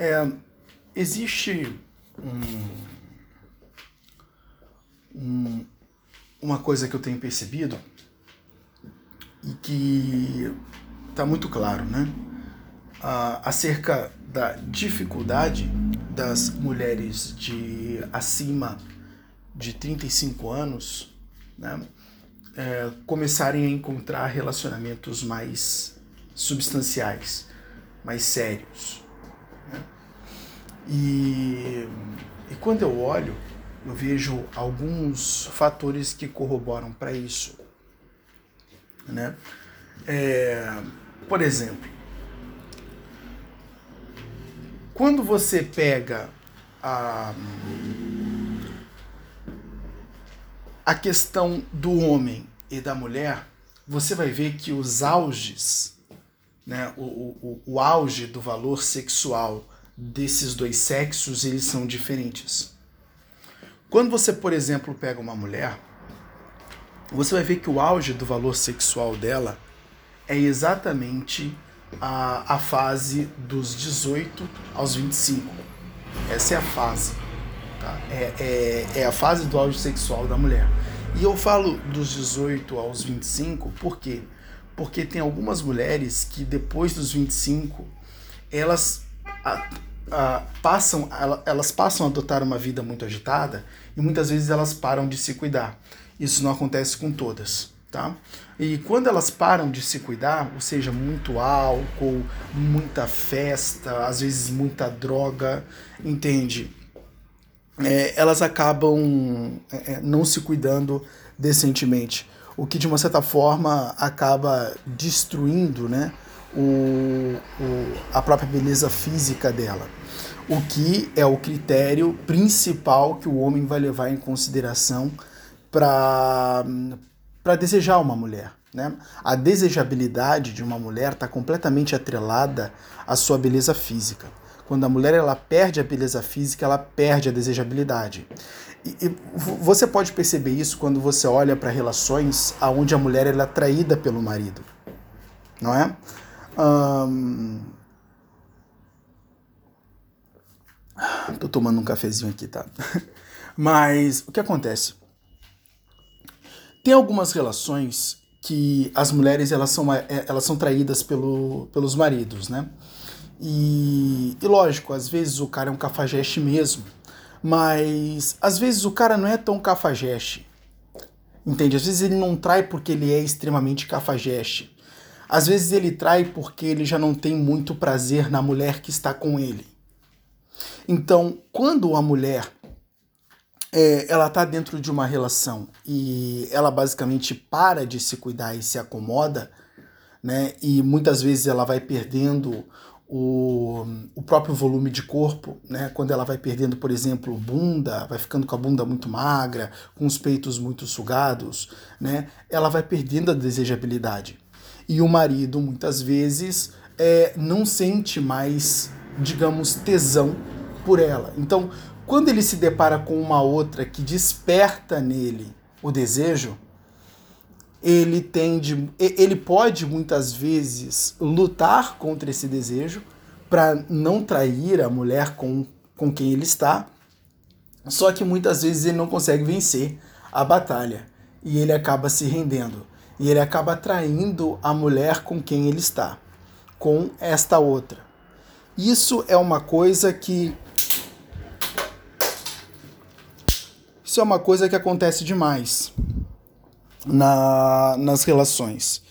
É, existe um, um, uma coisa que eu tenho percebido e que está muito claro, né? Acerca da dificuldade das mulheres de acima de 35 anos né, é, começarem a encontrar relacionamentos mais substanciais, mais sérios. E, e quando eu olho, eu vejo alguns fatores que corroboram para isso. Né? É, por exemplo, quando você pega a, a questão do homem e da mulher, você vai ver que os auges, né, o, o, o auge do valor sexual desses dois sexos, eles são diferentes. Quando você, por exemplo, pega uma mulher, você vai ver que o auge do valor sexual dela é exatamente a, a fase dos 18 aos 25. Essa é a fase. Tá? É, é, é a fase do auge sexual da mulher. E eu falo dos 18 aos 25 por quê? Porque tem algumas mulheres que depois dos 25 elas a, a, passam, elas passam a adotar uma vida muito agitada e muitas vezes elas param de se cuidar. Isso não acontece com todas tá? E quando elas param de se cuidar, ou seja, muito álcool, muita festa, às vezes muita droga, entende? É, elas acabam é, é, não se cuidando decentemente, o que de uma certa forma acaba destruindo, né? O, o, a própria beleza física dela. O que é o critério principal que o homem vai levar em consideração para desejar uma mulher. Né? A desejabilidade de uma mulher está completamente atrelada à sua beleza física. Quando a mulher ela perde a beleza física, ela perde a desejabilidade. E, e você pode perceber isso quando você olha para relações onde a mulher ela é atraída pelo marido, não é? Tô tomando um cafezinho aqui, tá? Mas o que acontece? Tem algumas relações que as mulheres elas são, é, elas são traídas pelo, pelos maridos, né? E, e lógico, às vezes o cara é um cafajeste mesmo, mas às vezes o cara não é tão cafajeste. Entende? Às vezes ele não trai porque ele é extremamente cafajeste. Às vezes ele trai porque ele já não tem muito prazer na mulher que está com ele. Então, quando a mulher é, ela está dentro de uma relação e ela basicamente para de se cuidar e se acomoda, né? E muitas vezes ela vai perdendo o, o próprio volume de corpo, né? Quando ela vai perdendo, por exemplo, bunda, vai ficando com a bunda muito magra, com os peitos muito sugados, né? Ela vai perdendo a desejabilidade. E o marido, muitas vezes, é, não sente mais, digamos, tesão por ela. Então, quando ele se depara com uma outra que desperta nele o desejo, ele tende, ele pode muitas vezes lutar contra esse desejo para não trair a mulher com, com quem ele está, só que muitas vezes ele não consegue vencer a batalha e ele acaba se rendendo e ele acaba traindo a mulher com quem ele está, com esta outra. Isso é uma coisa que Isso é uma coisa que acontece demais na, nas relações,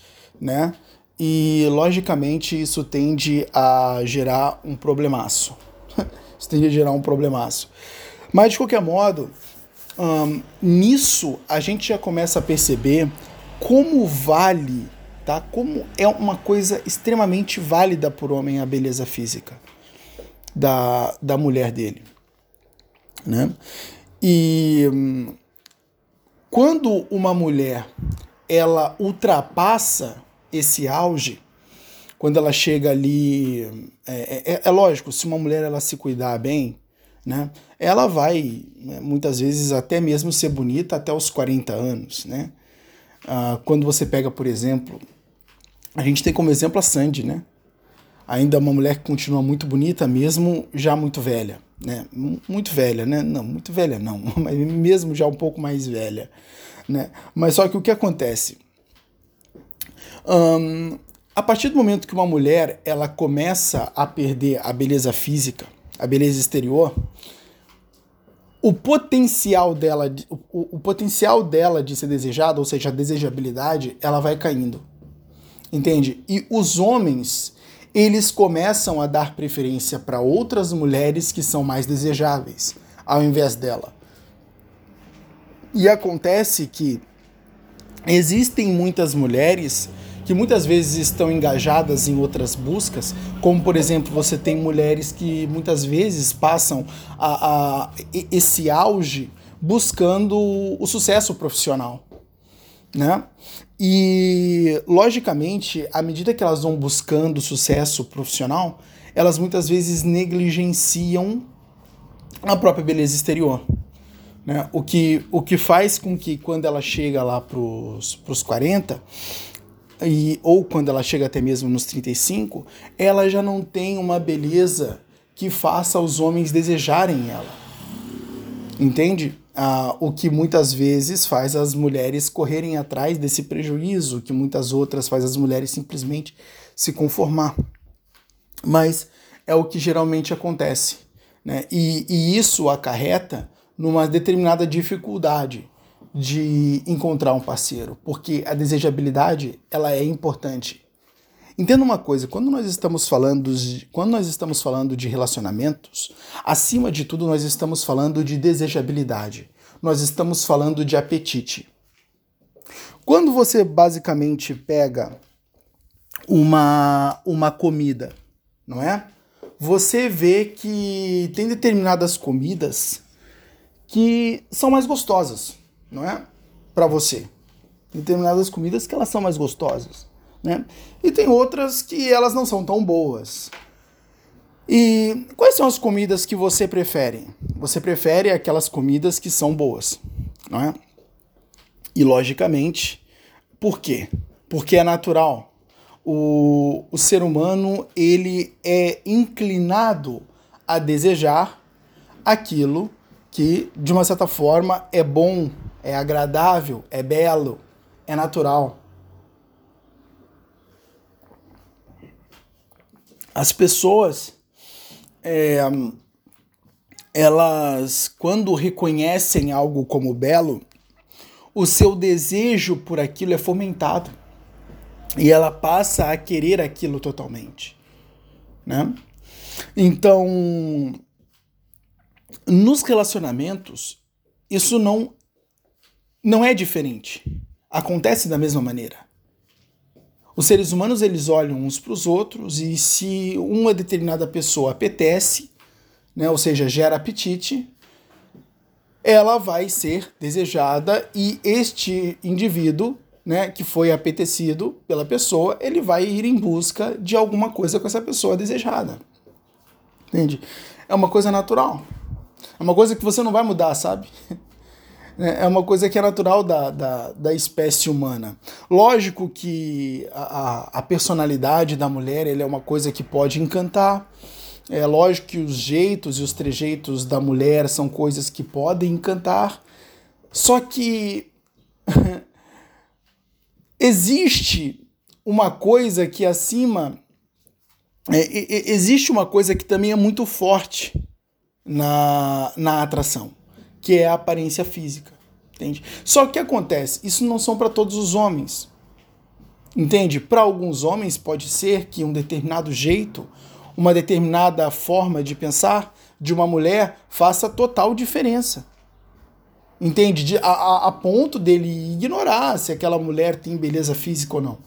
né? E logicamente isso tende a gerar um problemaço. isso tende a gerar um problemaço. Mas de qualquer modo, nisso a gente já começa a perceber como vale, tá? Como é uma coisa extremamente válida por homem a beleza física da, da mulher dele, né? E hum, quando uma mulher ela ultrapassa esse auge, quando ela chega ali, é, é, é, lógico, se uma mulher ela se cuidar bem, né, ela vai né, muitas vezes até mesmo ser bonita até os 40 anos, né? Ah, quando você pega, por exemplo, a gente tem como exemplo a Sandy, né? ainda é uma mulher que continua muito bonita, mesmo já muito velha, né? Muito velha, né? Não, muito velha não, mas mesmo já um pouco mais velha, né? Mas só que o que acontece? Um, a partir do momento que uma mulher ela começa a perder a beleza física, a beleza exterior, o potencial dela, o, o potencial dela de ser desejada, ou seja, a desejabilidade, ela vai caindo. Entende? E os homens, eles começam a dar preferência para outras mulheres que são mais desejáveis, ao invés dela. E acontece que existem muitas mulheres que muitas vezes estão engajadas em outras buscas, como por exemplo, você tem mulheres que muitas vezes passam a, a esse auge buscando o sucesso profissional, né? E logicamente, à medida que elas vão buscando sucesso profissional, elas muitas vezes negligenciam a própria beleza exterior. Né? O, que, o que faz com que quando ela chega lá para os 40, e, ou quando ela chega até mesmo nos 35, ela já não tem uma beleza que faça os homens desejarem ela. Entende? Ah, o que muitas vezes faz as mulheres correrem atrás desse prejuízo, que muitas outras faz as mulheres simplesmente se conformar. Mas é o que geralmente acontece. Né? E, e isso acarreta numa determinada dificuldade de encontrar um parceiro, porque a desejabilidade ela é importante. Entenda uma coisa, quando nós estamos falando de, quando nós estamos falando de relacionamentos, acima de tudo nós estamos falando de desejabilidade. Nós estamos falando de apetite. Quando você basicamente pega uma uma comida, não é? Você vê que tem determinadas comidas que são mais gostosas não é? Para você. Determinadas comidas que elas são mais gostosas, né? E tem outras que elas não são tão boas. E quais são as comidas que você prefere? Você prefere aquelas comidas que são boas, não é? E logicamente, por quê? Porque é natural. O, o ser humano ele é inclinado a desejar aquilo que, de uma certa forma, é bom é agradável, é belo, é natural. As pessoas, é, elas, quando reconhecem algo como belo, o seu desejo por aquilo é fomentado e ela passa a querer aquilo totalmente, né? Então, nos relacionamentos, isso não não é diferente. Acontece da mesma maneira. Os seres humanos eles olham uns para os outros e se uma determinada pessoa apetece, né, ou seja, gera apetite, ela vai ser desejada e este indivíduo, né, que foi apetecido pela pessoa, ele vai ir em busca de alguma coisa com essa pessoa desejada. Entende? É uma coisa natural. É uma coisa que você não vai mudar, sabe? Né, é uma coisa que é natural da, da, da espécie humana. Lógico que a, a personalidade da mulher é uma coisa que pode encantar. É lógico que os jeitos e os trejeitos da mulher são coisas que podem encantar. Só que existe uma coisa que acima. É, existe uma coisa que também é muito forte na, na atração que é a aparência física, entende? Só que acontece, isso não são para todos os homens. Entende? Para alguns homens pode ser que um determinado jeito, uma determinada forma de pensar de uma mulher faça total diferença. Entende? De, a, a ponto dele ignorar se aquela mulher tem beleza física ou não.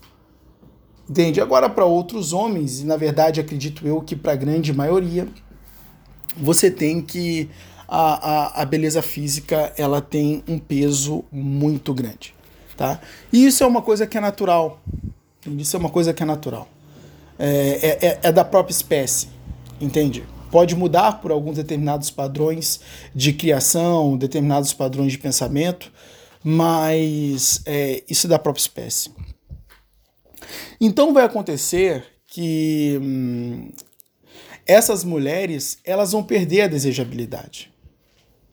Entende? Agora, para outros homens, e na verdade acredito eu que para a grande maioria, você tem que a, a, a beleza física ela tem um peso muito grande. Tá? E isso é uma coisa que é natural. Isso é uma coisa que é natural. É, é, é, é da própria espécie, entende? Pode mudar por alguns determinados padrões de criação, determinados padrões de pensamento, mas é, isso é da própria espécie. Então vai acontecer que hum, essas mulheres elas vão perder a desejabilidade.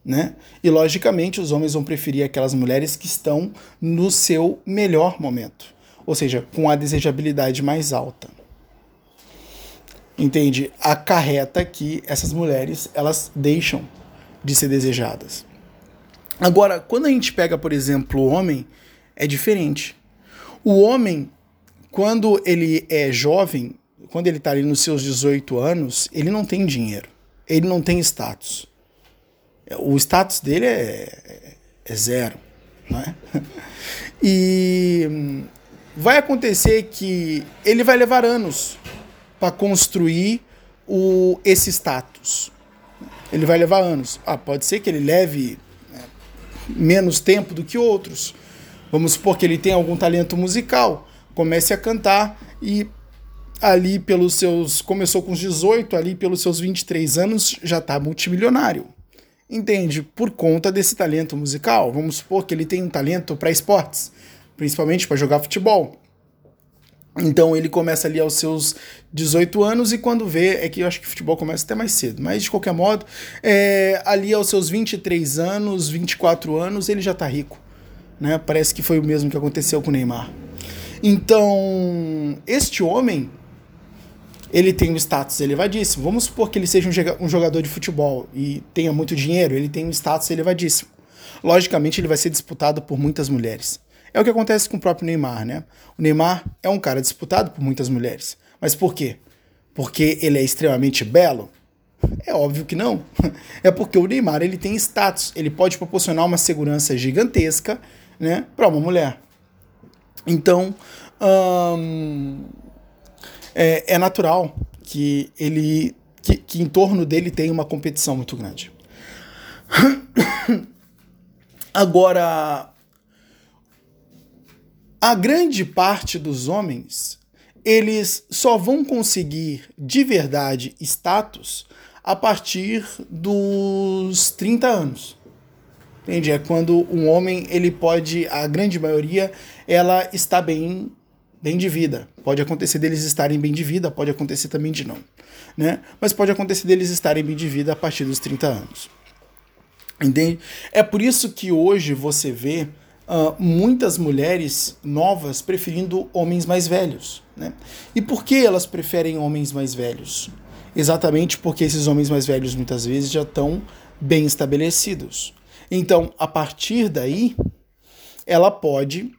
Né? E logicamente os homens vão preferir aquelas mulheres que estão no seu melhor momento, ou seja, com a desejabilidade mais alta. Entende? Acarreta que essas mulheres elas deixam de ser desejadas. Agora, quando a gente pega, por exemplo, o homem, é diferente. O homem, quando ele é jovem, quando ele está ali nos seus 18 anos, ele não tem dinheiro, ele não tem status. O status dele é, é zero, não é? E vai acontecer que ele vai levar anos para construir o, esse status. Ele vai levar anos. Ah, pode ser que ele leve né, menos tempo do que outros. Vamos supor que ele tem algum talento musical, comece a cantar e ali pelos seus. Começou com os 18, ali pelos seus 23 anos já está multimilionário. Entende? Por conta desse talento musical. Vamos supor que ele tem um talento para esportes, principalmente para jogar futebol. Então ele começa ali aos seus 18 anos e quando vê, é que eu acho que futebol começa até mais cedo, mas de qualquer modo, é, ali aos seus 23 anos, 24 anos, ele já tá rico. Né? Parece que foi o mesmo que aconteceu com o Neymar. Então, este homem, ele tem um status elevadíssimo. Vamos supor que ele seja um jogador de futebol e tenha muito dinheiro, ele tem um status elevadíssimo. Logicamente, ele vai ser disputado por muitas mulheres. É o que acontece com o próprio Neymar, né? O Neymar é um cara disputado por muitas mulheres. Mas por quê? Porque ele é extremamente belo? É óbvio que não. É porque o Neymar ele tem status, ele pode proporcionar uma segurança gigantesca, né, para uma mulher. Então, hum, é, é, natural que ele que, que em torno dele tem uma competição muito grande. Agora, a grande parte dos homens, eles só vão conseguir de verdade status a partir dos 30 anos. Entende? É quando um homem, ele pode, a grande maioria, ela está bem bem de vida. Pode acontecer deles estarem bem de vida, pode acontecer também de não, né? Mas pode acontecer deles estarem bem de vida a partir dos 30 anos. Entende? É por isso que hoje você vê uh, muitas mulheres novas preferindo homens mais velhos. Né? E por que elas preferem homens mais velhos? Exatamente porque esses homens mais velhos muitas vezes já estão bem estabelecidos. Então, a partir daí, ela pode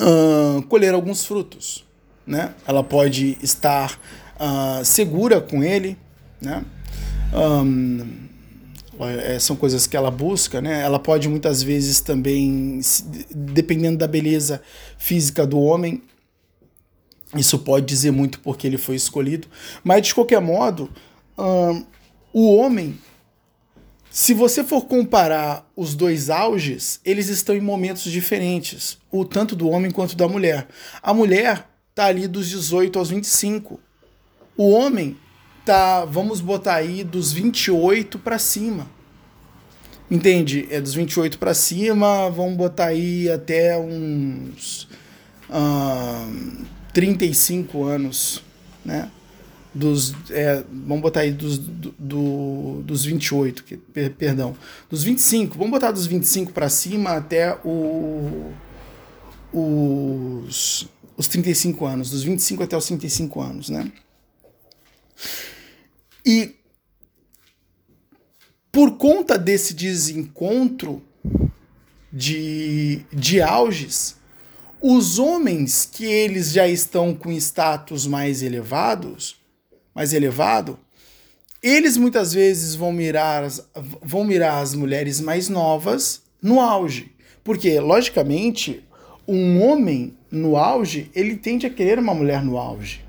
uh, colher alguns frutos. Né? Ela pode estar uh, segura com ele. Né? Um, é, são coisas que ela busca, né? Ela pode muitas vezes também, dependendo da beleza física do homem, isso pode dizer muito porque ele foi escolhido. Mas de qualquer modo, hum, o homem, se você for comparar os dois auges, eles estão em momentos diferentes, o tanto do homem quanto da mulher. A mulher tá ali dos 18 aos 25. O homem tá, vamos botar aí, dos 28 para cima. Entende? É dos 28 para cima, vamos botar aí até uns uh, 35 anos, né? Dos, é, vamos botar aí dos, do, do, dos 28, que, per, perdão, dos 25, vamos botar dos 25 para cima até o, os, os 35 anos, dos 25 até os 35 anos, né? E por conta desse desencontro de, de auges, os homens que eles já estão com status mais elevados, mais elevado, eles muitas vezes vão mirar, vão mirar as mulheres mais novas no auge. Porque, logicamente, um homem no auge, ele tende a querer uma mulher no auge.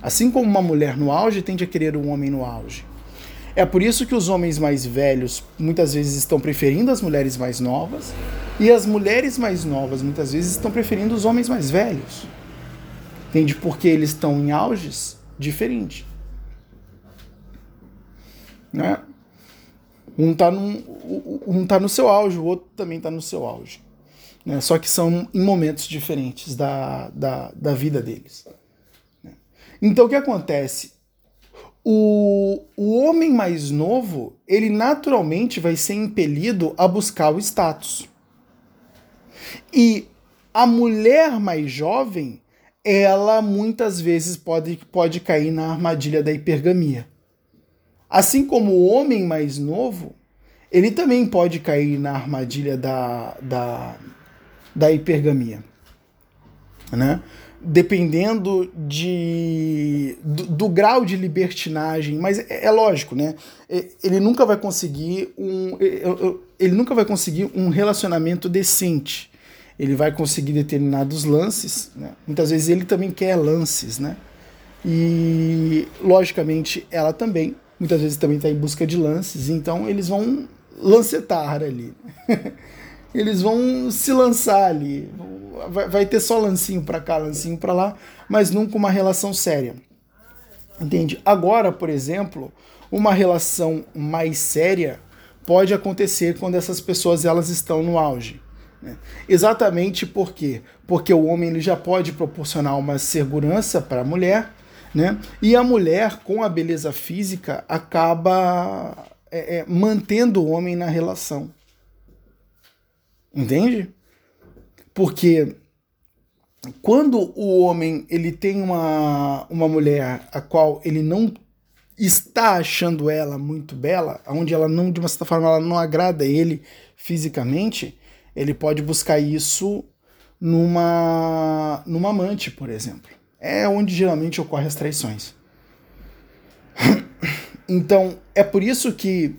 Assim como uma mulher no auge tende a querer um homem no auge. É por isso que os homens mais velhos muitas vezes estão preferindo as mulheres mais novas e as mulheres mais novas muitas vezes estão preferindo os homens mais velhos. Entende? Porque eles estão em auges diferentes. Né? Um está um tá no seu auge, o outro também está no seu auge. Né? Só que são em momentos diferentes da, da, da vida deles. Então o que acontece? O, o homem mais novo, ele naturalmente vai ser impelido a buscar o status. E a mulher mais jovem, ela muitas vezes pode, pode cair na armadilha da hipergamia. Assim como o homem mais novo, ele também pode cair na armadilha da, da, da hipergamia. Né? dependendo de, do, do, grau de libertinagem, mas é, é, lógico, né? Ele nunca vai conseguir um ele nunca vai conseguir um relacionamento decente. Ele vai conseguir determinados lances, né? Muitas vezes ele também quer lances, né? E logicamente ela também, muitas vezes também está em busca de lances, então eles vão lancetar ali. eles vão se lançar ali, vai, vai ter só lancinho para cá, lancinho para lá, mas nunca uma relação séria. Entende? Agora, por exemplo, uma relação mais séria pode acontecer quando essas pessoas elas estão no auge. Né? Exatamente por quê? Porque o homem ele já pode proporcionar uma segurança para a mulher, né? e a mulher, com a beleza física, acaba é, é, mantendo o homem na relação. Entende? Porque quando o homem ele tem uma, uma mulher a qual ele não está achando ela muito bela, onde ela não, de uma certa forma, ela não agrada ele fisicamente, ele pode buscar isso numa, numa amante, por exemplo. É onde geralmente ocorrem as traições. Então, é por isso que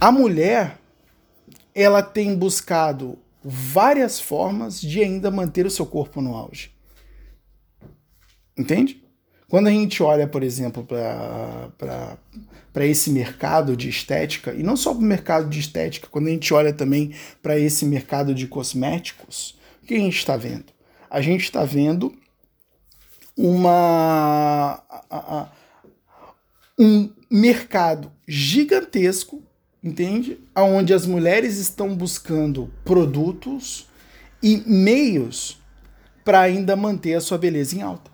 a mulher ela tem buscado várias formas de ainda manter o seu corpo no auge. Entende? Quando a gente olha, por exemplo, para esse mercado de estética, e não só para o mercado de estética, quando a gente olha também para esse mercado de cosméticos, o que a gente está vendo? A gente está vendo uma, um mercado gigantesco entende? Onde as mulheres estão buscando produtos e meios para ainda manter a sua beleza em alta.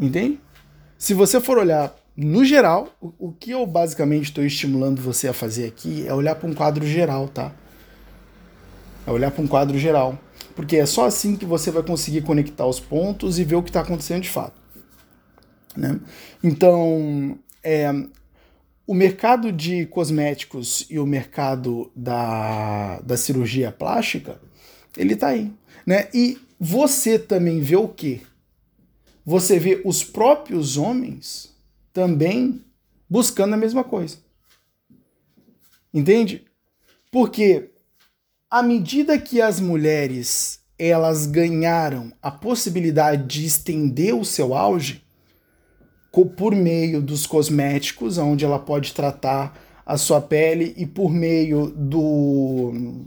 Entende? Se você for olhar no geral, o, o que eu basicamente estou estimulando você a fazer aqui é olhar para um quadro geral, tá? É olhar para um quadro geral. Porque é só assim que você vai conseguir conectar os pontos e ver o que está acontecendo de fato. Né? Então, é, o mercado de cosméticos e o mercado da, da cirurgia plástica, ele tá aí, né? E você também vê o quê? Você vê os próprios homens também buscando a mesma coisa. Entende? Porque à medida que as mulheres elas ganharam a possibilidade de estender o seu auge, por meio dos cosméticos, onde ela pode tratar a sua pele, e por meio do.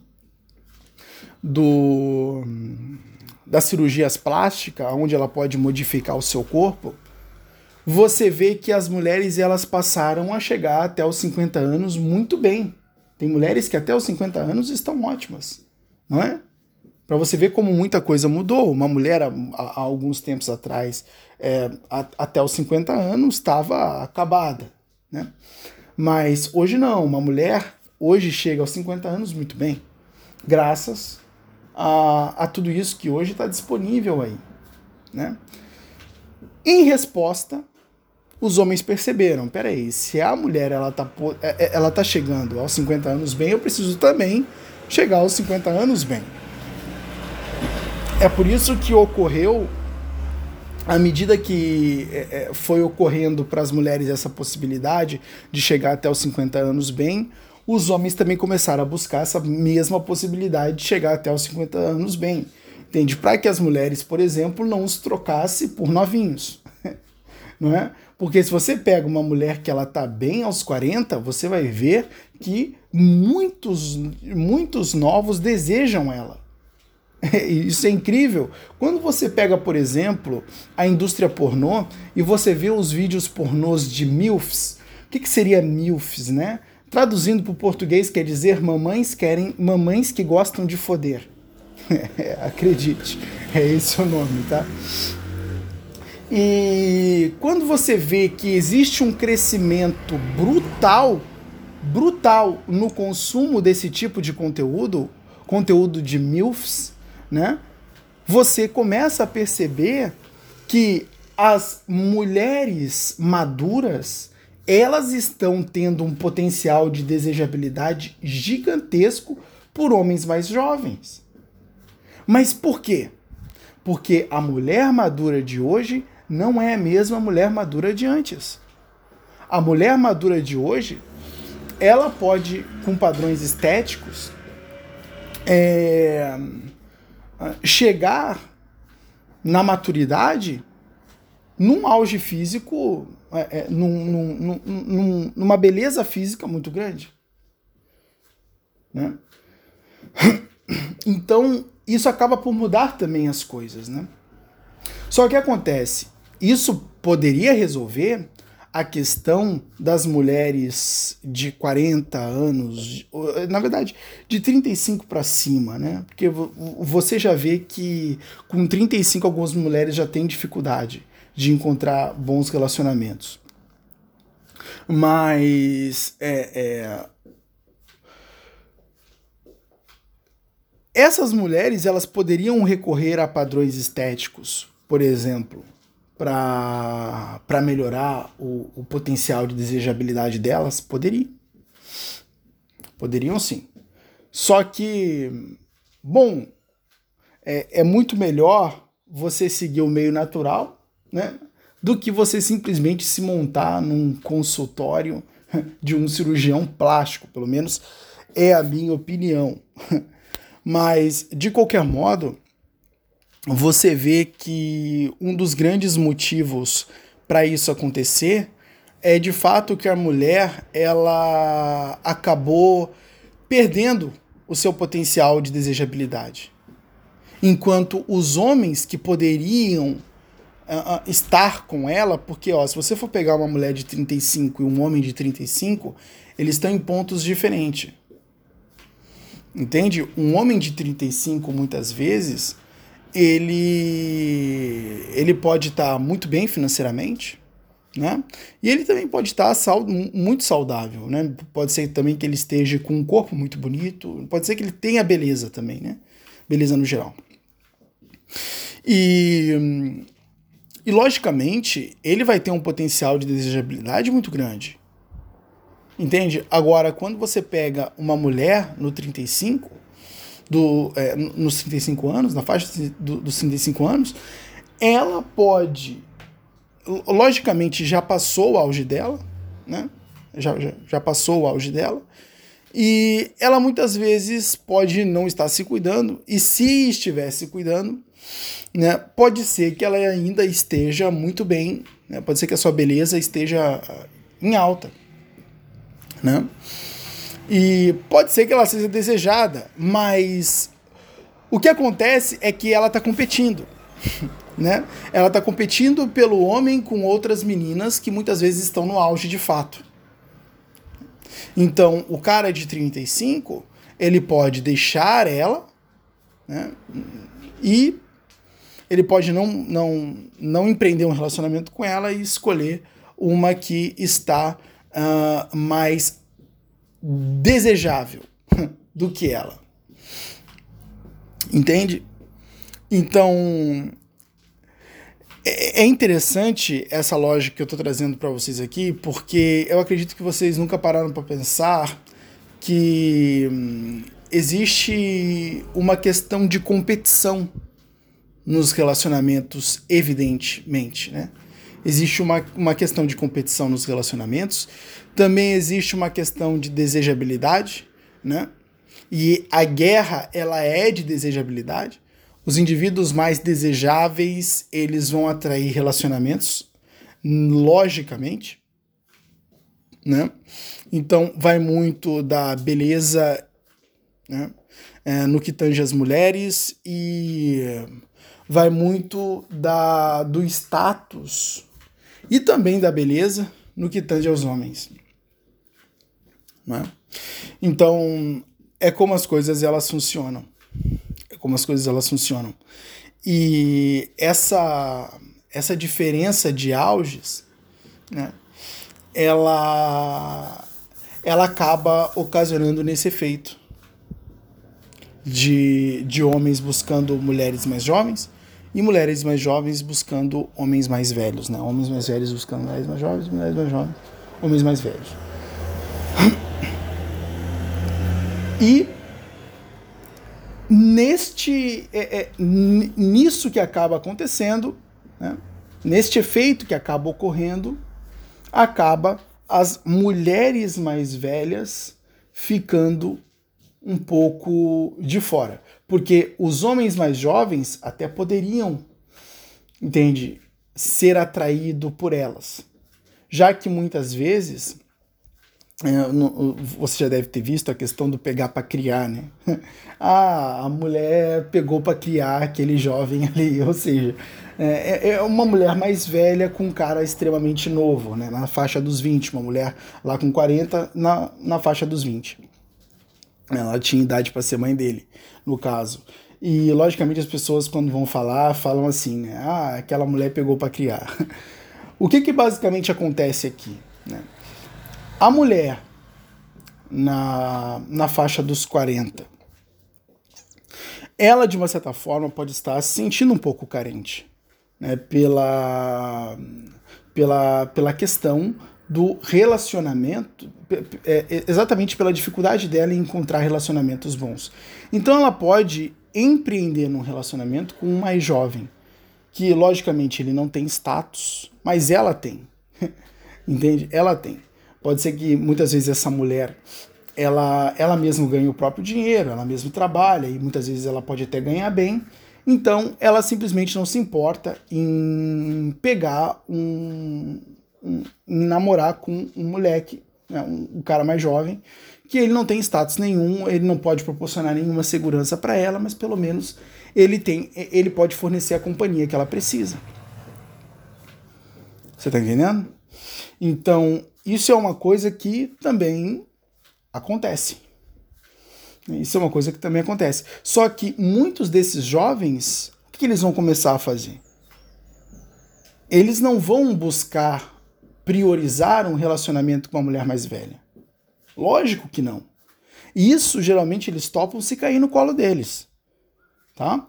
do das cirurgias plásticas, onde ela pode modificar o seu corpo, você vê que as mulheres elas passaram a chegar até os 50 anos muito bem. Tem mulheres que até os 50 anos estão ótimas, não é? Para você ver como muita coisa mudou. Uma mulher, há, há alguns tempos atrás, é, a, até os 50 anos, estava acabada. Né? Mas hoje não. Uma mulher hoje chega aos 50 anos muito bem, graças a, a tudo isso que hoje está disponível aí. Né? Em resposta, os homens perceberam, peraí, se a mulher ela tá, é, é, ela tá chegando aos 50 anos bem, eu preciso também chegar aos 50 anos bem. É por isso que ocorreu, à medida que é, foi ocorrendo para as mulheres essa possibilidade de chegar até os 50 anos bem, os homens também começaram a buscar essa mesma possibilidade de chegar até os 50 anos bem. Entende? Para que as mulheres, por exemplo, não os trocassem por novinhos. não é? Porque se você pega uma mulher que ela tá bem aos 40, você vai ver que muitos, muitos novos desejam ela. Isso é incrível. Quando você pega, por exemplo, a indústria pornô e você vê os vídeos pornôs de MILFs, o que, que seria MILFs, né? Traduzindo para o português quer dizer mamães querem mamães que gostam de foder. acredite, é esse o nome, tá? E quando você vê que existe um crescimento brutal, brutal no consumo desse tipo de conteúdo, conteúdo de MILFs, né? Você começa a perceber que as mulheres maduras, elas estão tendo um potencial de desejabilidade gigantesco por homens mais jovens. Mas por quê? Porque a mulher madura de hoje não é a mesma mulher madura de antes. A mulher madura de hoje, ela pode, com padrões estéticos, é, chegar na maturidade num auge físico, é, é, num, num, num, numa beleza física muito grande. Né? Então, isso acaba por mudar também as coisas, né? Só que acontece, isso poderia resolver a questão das mulheres de 40 anos, na verdade, de 35 para cima, né? Porque você já vê que com 35 algumas mulheres já têm dificuldade de encontrar bons relacionamentos. Mas é, é, essas mulheres elas poderiam recorrer a padrões estéticos, por exemplo, para melhorar o, o potencial de desejabilidade delas? Poderiam. Poderiam sim. Só que, bom, é, é muito melhor você seguir o meio natural né? Do que você simplesmente se montar num consultório de um cirurgião plástico, pelo menos é a minha opinião. Mas, de qualquer modo, você vê que um dos grandes motivos para isso acontecer é de fato que a mulher ela acabou perdendo o seu potencial de desejabilidade. Enquanto os homens que poderiam uh, estar com ela, porque ó, se você for pegar uma mulher de 35 e um homem de 35, eles estão em pontos diferentes. Entende? Um homem de 35, muitas vezes, ele, ele pode estar tá muito bem financeiramente, né? E ele também pode estar tá muito saudável, né? Pode ser também que ele esteja com um corpo muito bonito, pode ser que ele tenha beleza também, né? Beleza no geral. E e, logicamente, ele vai ter um potencial de desejabilidade muito grande. Entende? Agora, quando você pega uma mulher no 35, do, é, nos 35 anos, na faixa do, dos 35 anos, ela pode. Logicamente, já passou o auge dela, né? Já, já, já passou o auge dela. E ela muitas vezes pode não estar se cuidando, e se estiver se cuidando, né, pode ser que ela ainda esteja muito bem, né, pode ser que a sua beleza esteja ah, em alta. Né? E pode ser que ela seja desejada, mas o que acontece é que ela está competindo. Né? Ela está competindo pelo homem com outras meninas que muitas vezes estão no auge de fato. Então, o cara de 35, ele pode deixar ela né, e ele pode não, não, não empreender um relacionamento com ela e escolher uma que está uh, mais desejável do que ela. Entende? Então, é, é interessante essa lógica que eu estou trazendo para vocês aqui, porque eu acredito que vocês nunca pararam para pensar que hum, existe uma questão de competição nos relacionamentos, evidentemente, né? Existe uma, uma questão de competição nos relacionamentos, também existe uma questão de desejabilidade, né? E a guerra, ela é de desejabilidade. Os indivíduos mais desejáveis, eles vão atrair relacionamentos, logicamente, né? Então, vai muito da beleza, né? É, no que tange as mulheres e vai muito da, do status e também da beleza no que tange aos homens. É? Então, é como as coisas elas funcionam. É como as coisas elas funcionam. E essa essa diferença de auges, né, ela, ela acaba ocasionando nesse efeito de, de homens buscando mulheres mais jovens e mulheres mais jovens buscando homens mais velhos, né? Homens mais velhos buscando mulheres mais jovens, mulheres mais jovens, homens mais velhos. E neste é, é, nisso que acaba acontecendo, né? neste efeito que acaba ocorrendo, acaba as mulheres mais velhas ficando um pouco de fora. Porque os homens mais jovens até poderiam, entende, ser atraído por elas. Já que muitas vezes é, você já deve ter visto a questão do pegar para criar, né? ah, a mulher pegou para criar aquele jovem ali, ou seja, é, é, é, uma mulher mais velha com um cara extremamente novo, né? Na faixa dos 20, uma mulher lá com 40 na, na faixa dos 20. Ela tinha idade para ser mãe dele, no caso. E logicamente as pessoas quando vão falar, falam assim, né? Ah, aquela mulher pegou para criar. o que que basicamente acontece aqui, né? A mulher na, na faixa dos 40, ela de uma certa forma pode estar se sentindo um pouco carente, né? Pela pela pela questão do relacionamento, é, é, exatamente pela dificuldade dela em encontrar relacionamentos bons. Então ela pode empreender num relacionamento com um mais jovem, que logicamente ele não tem status, mas ela tem. Entende? Ela tem. Pode ser que muitas vezes essa mulher ela, ela mesma ganha o próprio dinheiro, ela mesma trabalha e muitas vezes ela pode até ganhar bem. Então ela simplesmente não se importa em pegar um, namorar com um moleque, né, um, um, cara mais jovem, que ele não tem status nenhum, ele não pode proporcionar nenhuma segurança para ela, mas pelo menos ele tem, ele pode fornecer a companhia que ela precisa. Você tá entendendo? Então, isso é uma coisa que também acontece. Isso é uma coisa que também acontece. Só que muitos desses jovens, o que eles vão começar a fazer? Eles não vão buscar priorizar um relacionamento com uma mulher mais velha? Lógico que não. E isso geralmente eles topam se cair no colo deles. Tá?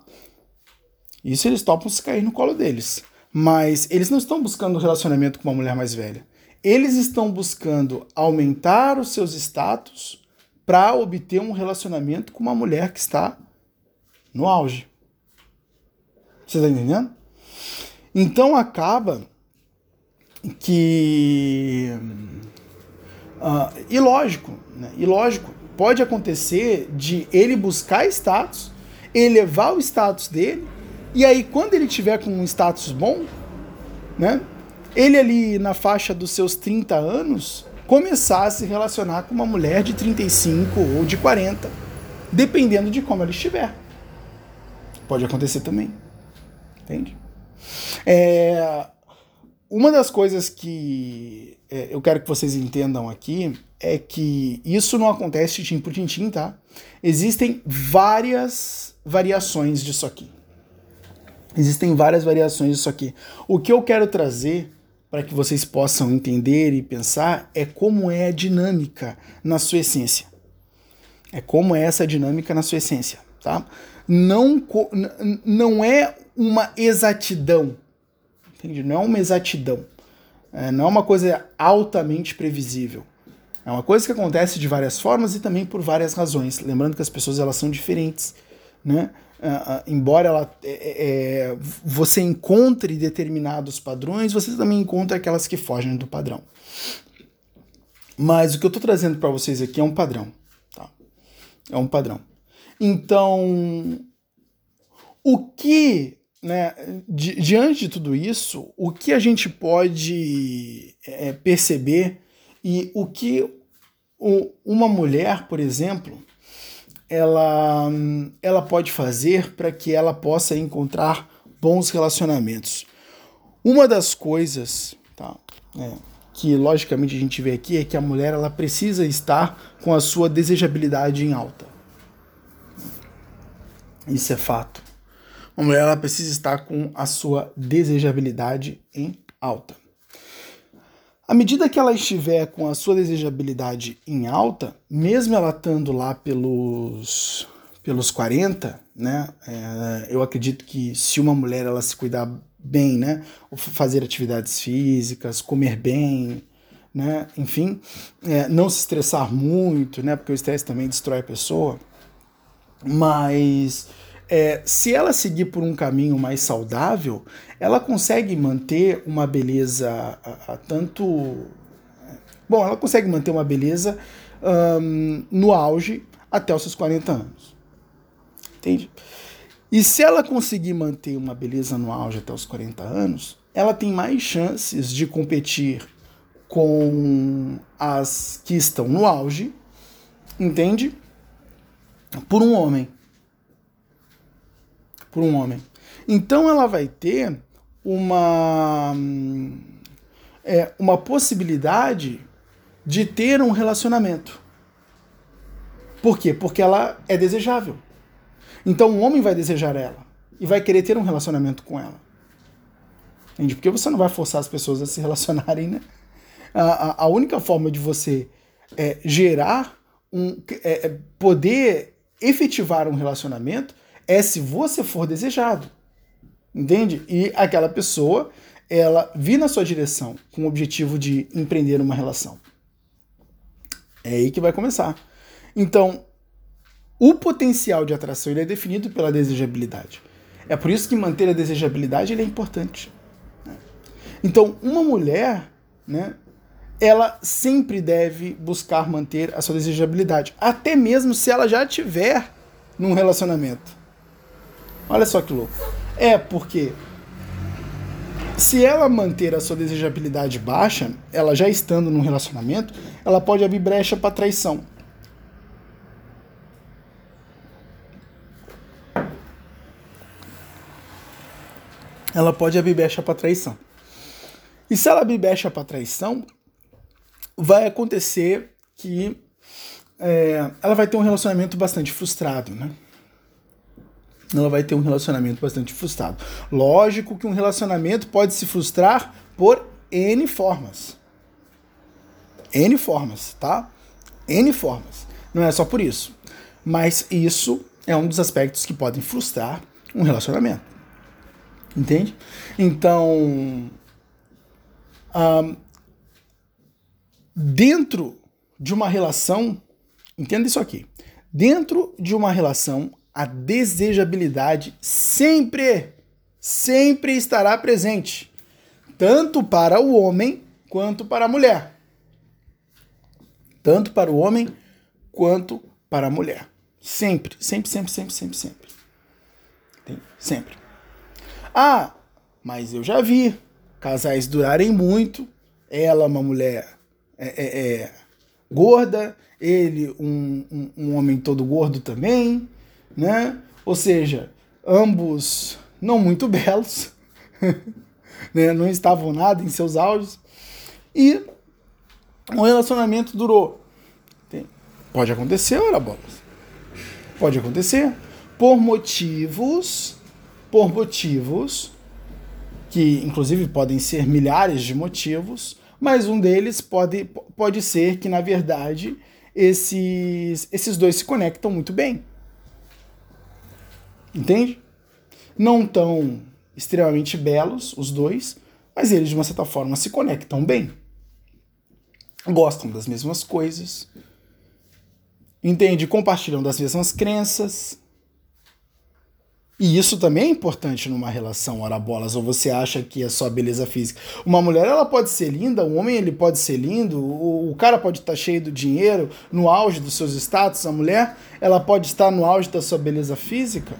Isso eles topam se cair no colo deles. Mas eles não estão buscando um relacionamento com uma mulher mais velha. Eles estão buscando aumentar os seus status para obter um relacionamento com uma mulher que está no auge. Você está entendendo? Então acaba que. Uh, e lógico, né? e lógico, pode acontecer de ele buscar status, elevar o status dele, e aí quando ele tiver com um status bom, né? Ele ali na faixa dos seus 30 anos, começar a se relacionar com uma mulher de 35 ou de 40, dependendo de como ela estiver. Pode acontecer também. Entende? É, uma das coisas que é, eu quero que vocês entendam aqui é que isso não acontece tintim por tintim, tá? Existem várias variações disso aqui. Existem várias variações disso aqui. O que eu quero trazer para que vocês possam entender e pensar é como é a dinâmica na sua essência. É como é essa dinâmica na sua essência, tá? Não, não é uma exatidão Entende? Não é uma exatidão. É, não é uma coisa altamente previsível. É uma coisa que acontece de várias formas e também por várias razões. Lembrando que as pessoas elas são diferentes, né? Uh, uh, embora ela, é, é, é, você encontre determinados padrões, você também encontra aquelas que fogem do padrão. Mas o que eu estou trazendo para vocês aqui é um padrão. Tá? É um padrão. Então, o que né, di diante de tudo isso, o que a gente pode é, perceber e o que o, uma mulher, por exemplo, ela, ela pode fazer para que ela possa encontrar bons relacionamentos. Uma das coisas tá, é, que logicamente a gente vê aqui é que a mulher ela precisa estar com a sua desejabilidade em alta. Isso é fato. Uma mulher ela precisa estar com a sua desejabilidade em alta. À medida que ela estiver com a sua desejabilidade em alta, mesmo ela estando lá pelos, pelos 40, né? É, eu acredito que se uma mulher ela se cuidar bem, né? Fazer atividades físicas, comer bem, né? Enfim, é, não se estressar muito, né? Porque o estresse também destrói a pessoa. Mas é, se ela seguir por um caminho mais saudável, ela consegue manter uma beleza a, a, tanto. Bom, ela consegue manter uma beleza um, no auge até os seus 40 anos. Entende? E se ela conseguir manter uma beleza no auge até os 40 anos, ela tem mais chances de competir com as que estão no auge, entende? Por um homem. Por um homem. Então ela vai ter uma, é, uma possibilidade de ter um relacionamento. Por quê? Porque ela é desejável. Então um homem vai desejar ela e vai querer ter um relacionamento com ela. Entende? Porque você não vai forçar as pessoas a se relacionarem, né? A, a única forma de você é, gerar um. É, é, poder efetivar um relacionamento é se você for desejado. Entende? E aquela pessoa, ela vir na sua direção com o objetivo de empreender uma relação. É aí que vai começar. Então, o potencial de atração ele é definido pela desejabilidade. É por isso que manter a desejabilidade ele é importante. Né? Então, uma mulher, né, ela sempre deve buscar manter a sua desejabilidade, até mesmo se ela já tiver num relacionamento. Olha só que louco. É porque se ela manter a sua desejabilidade baixa, ela já estando num relacionamento, ela pode abrir brecha para traição. Ela pode abrir brecha para traição. E se ela abrir brecha para traição, vai acontecer que é, ela vai ter um relacionamento bastante frustrado, né? Ela vai ter um relacionamento bastante frustrado. Lógico que um relacionamento pode se frustrar por N formas. N formas, tá? N formas. Não é só por isso. Mas isso é um dos aspectos que podem frustrar um relacionamento. Entende? Então, um, dentro de uma relação, entenda isso aqui. Dentro de uma relação, a desejabilidade sempre, sempre estará presente, tanto para o homem quanto para a mulher. Tanto para o homem quanto para a mulher. Sempre, sempre, sempre, sempre, sempre, sempre. Sempre. Ah, mas eu já vi casais durarem muito, ela uma mulher é, é, é gorda, ele um, um, um, homem todo gordo também, né? Ou seja, ambos não muito belos, né? não estavam nada em seus auges, e o relacionamento durou. Pode acontecer, ora bolas. Pode acontecer por motivos, por motivos que inclusive podem ser milhares de motivos, mas um deles pode, pode ser que, na verdade, esses, esses dois se conectam muito bem. Entende? Não tão extremamente belos, os dois, mas eles, de uma certa forma, se conectam bem. Gostam das mesmas coisas. Entende? Compartilham das mesmas crenças. E isso também é importante numa relação, ora bolas, ou você acha que é só beleza física. Uma mulher, ela pode ser linda, um homem, ele pode ser lindo, o, o cara pode estar cheio do dinheiro, no auge dos seus status, a mulher, ela pode estar no auge da sua beleza física,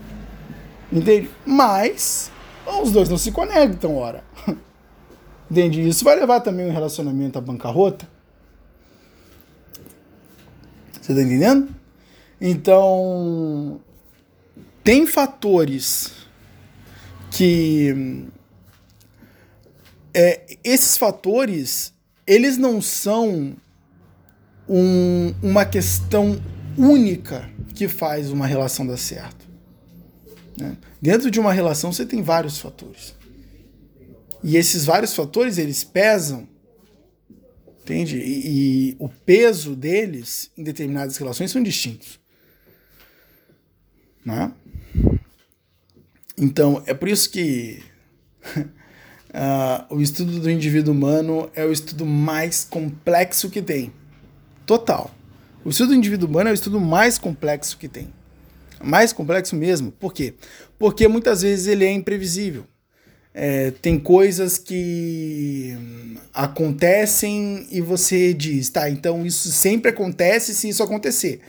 entende? Mas, os dois não se conectam, ora. Entende? Isso vai levar também um relacionamento à bancarrota. Você tá entendendo? Então, tem fatores que é, esses fatores eles não são um, uma questão única que faz uma relação dar certo. Né? Dentro de uma relação você tem vários fatores. E esses vários fatores eles pesam, entende? E, e o peso deles em determinadas relações são distintos. Né? Então, é por isso que uh, o estudo do indivíduo humano é o estudo mais complexo que tem. Total. O estudo do indivíduo humano é o estudo mais complexo que tem. Mais complexo mesmo. Por quê? Porque muitas vezes ele é imprevisível. É, tem coisas que acontecem e você diz, tá, então isso sempre acontece se isso acontecer.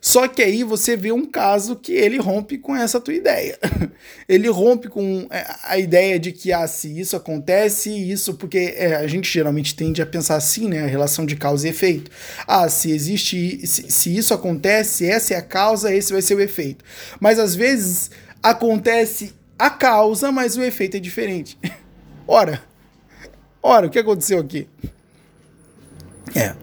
Só que aí você vê um caso que ele rompe com essa tua ideia. ele rompe com é, a ideia de que, ah, se isso acontece, isso, porque é, a gente geralmente tende a pensar assim, né? A relação de causa e efeito. Ah, se existe, se, se isso acontece, essa é a causa, esse vai ser o efeito. Mas às vezes acontece a causa, mas o efeito é diferente. Ora, ora, o que aconteceu aqui? É,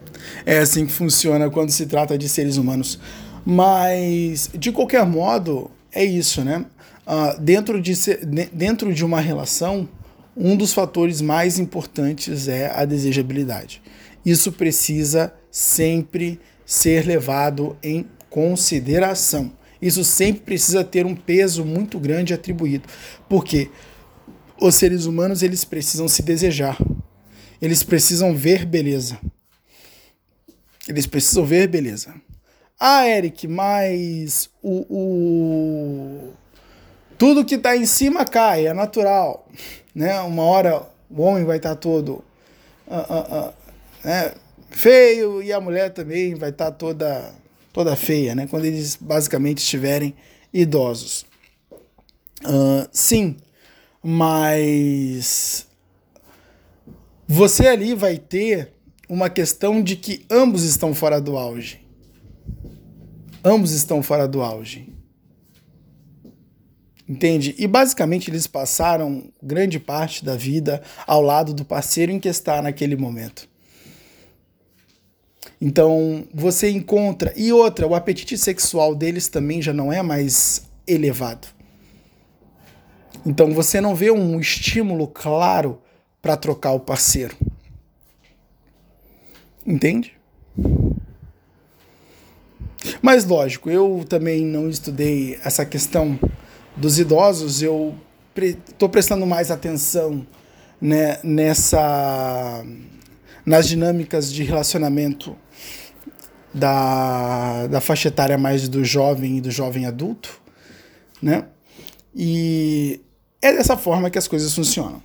é assim que funciona quando se trata de seres humanos. Mas, de qualquer modo, é isso, né? Uh, dentro, de dentro de uma relação, um dos fatores mais importantes é a desejabilidade. Isso precisa sempre ser levado em consideração. Isso sempre precisa ter um peso muito grande atribuído. Porque os seres humanos eles precisam se desejar. Eles precisam ver beleza. Eles precisam ver beleza. Ah, Eric, mas o, o... tudo que está em cima cai, é natural. Né? Uma hora o homem vai estar tá todo uh, uh, uh, né? feio e a mulher também vai estar tá toda, toda feia, né? quando eles basicamente estiverem idosos. sim, mas você ali vai ter uma questão de que ambos estão fora do auge. Ambos estão fora do auge. Entende? E basicamente eles passaram grande parte da vida ao lado do parceiro em que está naquele momento. Então você encontra. E outra, o apetite sexual deles também já não é mais elevado. Então você não vê um estímulo claro para trocar o parceiro. Entende? Mas lógico, eu também não estudei essa questão dos idosos, eu estou pre prestando mais atenção né, nessa nas dinâmicas de relacionamento da, da faixa etária mais do jovem e do jovem adulto, né? E é dessa forma que as coisas funcionam.